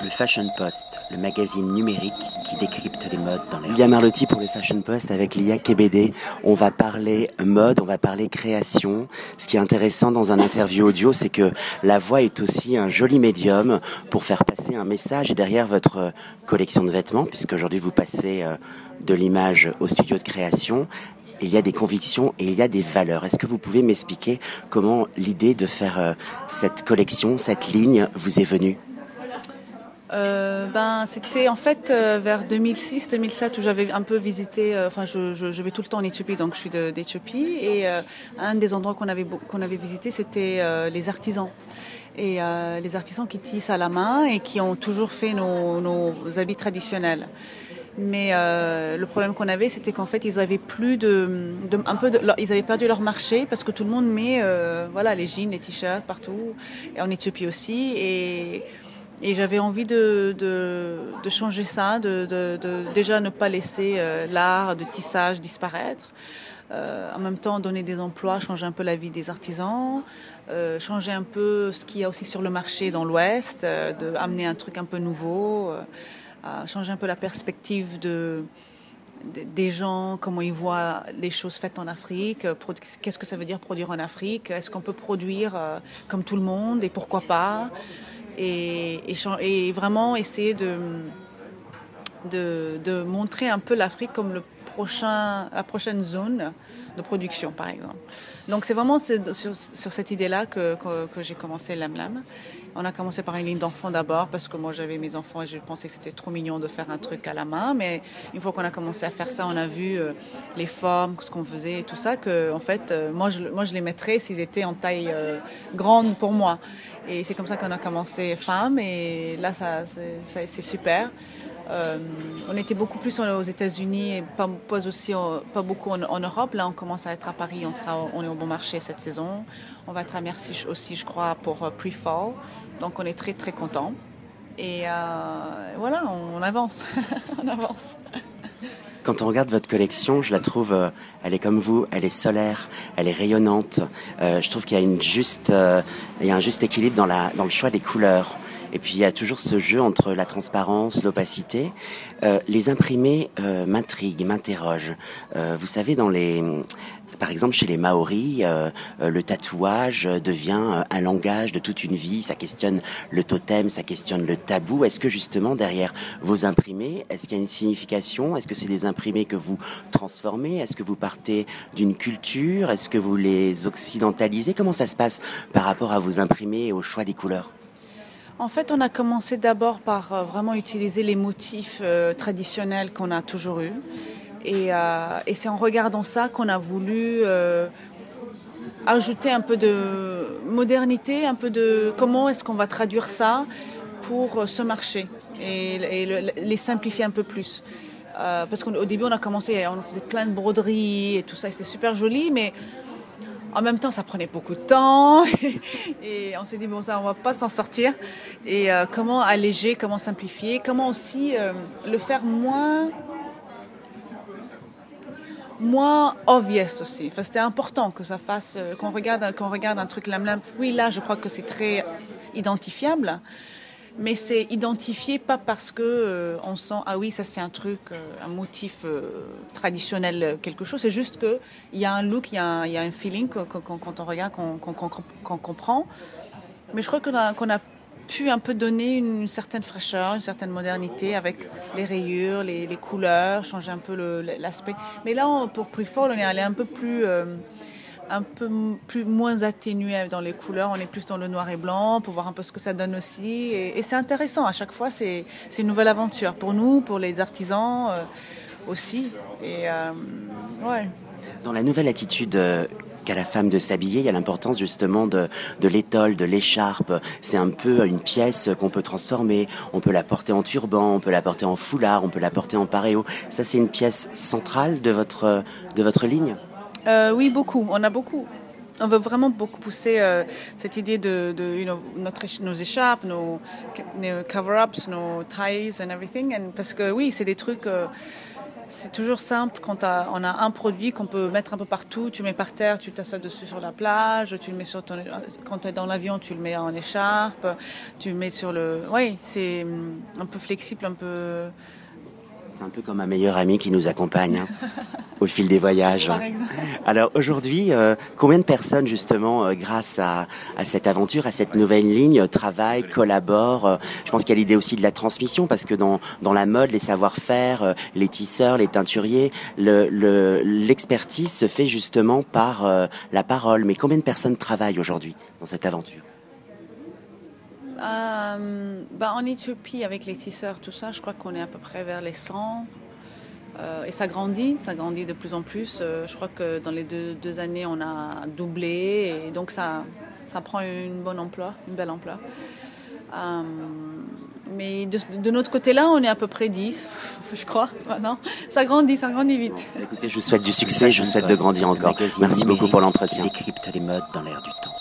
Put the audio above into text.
Le Fashion Post, le magazine numérique qui décrypte les modes dans les... Lia Marlotti pour le Fashion Post avec Lia Kebede. On va parler mode, on va parler création. Ce qui est intéressant dans un interview audio, c'est que la voix est aussi un joli médium pour faire passer un message. Derrière votre collection de vêtements, puisque aujourd'hui vous passez euh, de l'image au studio de création, il y a des convictions et il y a des valeurs. Est-ce que vous pouvez m'expliquer comment l'idée de faire euh, cette collection, cette ligne vous est venue? Euh, ben, c'était en fait euh, vers 2006-2007 où j'avais un peu visité, euh, enfin je, je, je, vais tout le temps en Éthiopie, donc je suis d'Éthiopie, et un des endroits qu'on avait, qu'on avait visité, c'était les artisans. Et les artisans qui tissent à la main et qui ont toujours fait nos, nos habits traditionnels. Mais le problème qu'on avait, c'était qu'en fait, ils avaient plus de, de un peu de, ils avaient perdu leur marché parce que tout le monde met, voilà, les jeans, les t-shirts partout, et en Éthiopie aussi, et et j'avais envie de, de, de, changer ça, de, de, déjà ne pas laisser euh, l'art de tissage disparaître. Euh, en même temps, donner des emplois, changer un peu la vie des artisans, euh, changer un peu ce qu'il y a aussi sur le marché dans l'Ouest, euh, de amener un truc un peu nouveau, euh, changer un peu la perspective de, des gens, comment ils voient les choses faites en Afrique, qu'est-ce que ça veut dire produire en Afrique, est-ce qu'on peut produire comme tout le monde et pourquoi pas et, vraiment essayer de, de, montrer un peu l'Afrique comme le prochain, la prochaine zone de production, par exemple. Donc c'est vraiment sur, sur, cette idée-là que, que, que j'ai commencé Lam On a commencé par une ligne d'enfants d'abord parce que moi j'avais mes enfants et je pensais que c'était trop mignon de faire un truc à la main. Mais une fois qu'on a commencé à faire ça, on a vu euh, les formes, ce qu'on faisait et tout ça. Que en fait, euh, moi je, moi je les mettrais s'ils étaient en taille euh, grande pour moi. Et c'est comme ça qu'on a commencé Femme et là ça c'est super. Euh, on était beaucoup plus aux États-Unis et pas, aussi pas beaucoup en, Europe. Là, on commence à être à Paris. On sera, on est au bon marché cette saison. On va être à Merci aussi, je crois, pour euh, pre-fall. Donc, on est très très content. Et euh, voilà, on, avance, on avance. Quand on regarde votre collection, je la trouve, elle est comme vous, elle est solaire, elle est rayonnante. Je trouve qu'il y a une juste, il y a un juste équilibre dans le choix des couleurs. Et puis il y a toujours ce jeu entre la transparence, l'opacité. Euh, les imprimés euh, m'intriguent, m'interrogent. Euh, vous savez, dans les, par exemple, chez les Maoris, euh, euh le tatouage devient euh, un langage de toute une vie. Ça questionne le totem, ça questionne le tabou. Est-ce que justement derrière vos imprimés, est-ce qu'il y a une signification? Est-ce que c'est des imprimés que vous transformez? Est-ce que vous partez d'une culture? Est-ce que vous les occidentalisez? Comment ça se passe par rapport à vos imprimés et au choix des couleurs? En fait, on a commencé d'abord par euh, vraiment utiliser les motifs euh, traditionnels qu'on a toujours eus. Et, euh, et c'est en regardant ça qu'on a voulu ajouter un peu de modernité, un peu de comment est-ce qu'on va traduire ça pour ce marché et, et le, les simplifier un peu plus. Parce qu'au début, on a commencé, on faisait plein de broderies et tout ça, c'était super joli, mais en même temps, ça prenait beaucoup de temps et on s'est dit bon ça on va pas s'en sortir et euh, comment alléger, comment simplifier, comment aussi euh, le faire moins moins obvious aussi. Enfin, c'était important que ça fasse euh, qu'on regarde qu'on regarde un truc lam lam. Oui, là, je crois que c'est très identifiable mais c'est identifié pas parce que euh, on sent ah oui ça c'est un truc euh, un motif euh, traditionnel quelque chose. C'est juste que il y a un look il y a un, feeling quand, on regarde qu'on comprend. Mais je crois qu'on a pu un peu donner une, certaine fraîcheur une certaine modernité avec les rayures les, couleurs changer un peu l'aspect. Mais là on, pour Prefall on est allé un peu plus un peu plus moins atténué dans les couleurs on est plus dans le noir et blanc pour voir un peu ce que ça donne aussi et, c'est intéressant à chaque fois c'est une nouvelle aventure pour nous pour les artisans euh, aussi et euh, ouais dans la nouvelle attitude euh qu'à la femme de s'habiller, il y a l'importance justement de, de l'étole, de l'écharpe. C'est un peu une pièce qu'on peut transformer. On peut la porter en turban, on peut la porter en foulard, on peut la porter en paréo. Ça, c'est une pièce centrale de votre, de votre ligne? Euh, oui, beaucoup. On a beaucoup. On veut vraiment beaucoup pousser euh, cette idée de, de you nos écharpes, nos, cover-ups, nos ties and everything. And, parce que oui, c'est des trucs. Euh, c'est toujours simple quand on a un produit qu'on peut mettre un peu partout. Tu mets par terre, tu t'assois dessus sur la plage, tu le mets quand tu es dans l'avion, tu le mets en écharpe, tu le mets sur le. Oui, c'est un peu flexible, un peu. C'est un peu comme un meilleur ami qui nous accompagne hein, au fil des voyages. Alors aujourd'hui, euh, combien de personnes justement, euh, grâce à, à, cette aventure, à cette nouvelle ligne, travaillent, collaborent euh, Je pense qu'il y a l'idée aussi de la transmission parce que dans, dans la mode, les savoir-faire, les tisseurs, les teinturiers, l'expertise le, se fait justement par la parole. Mais combien de personnes travaillent aujourd'hui dans cette aventure? Euh, bah, En Éthiopie, avec les tisseurs, tout ça, je crois qu'on est à peu près vers les 100. Euh, et ça grandit, ça grandit de plus en plus. Euh, je crois que dans les deux, deux, années, on a doublé. Et donc, ça, ça prend une bonne emploi, une belle emploi. Euh, mais de, de, notre côté-là, on est à peu près 10, je crois. Maintenant. Ça grandit, ça grandit vite. Écoutez, je vous souhaite du succès, je vous souhaite de grandir encore. Merci beaucoup pour l'entretien. Décrypte les modes dans l'air du temps.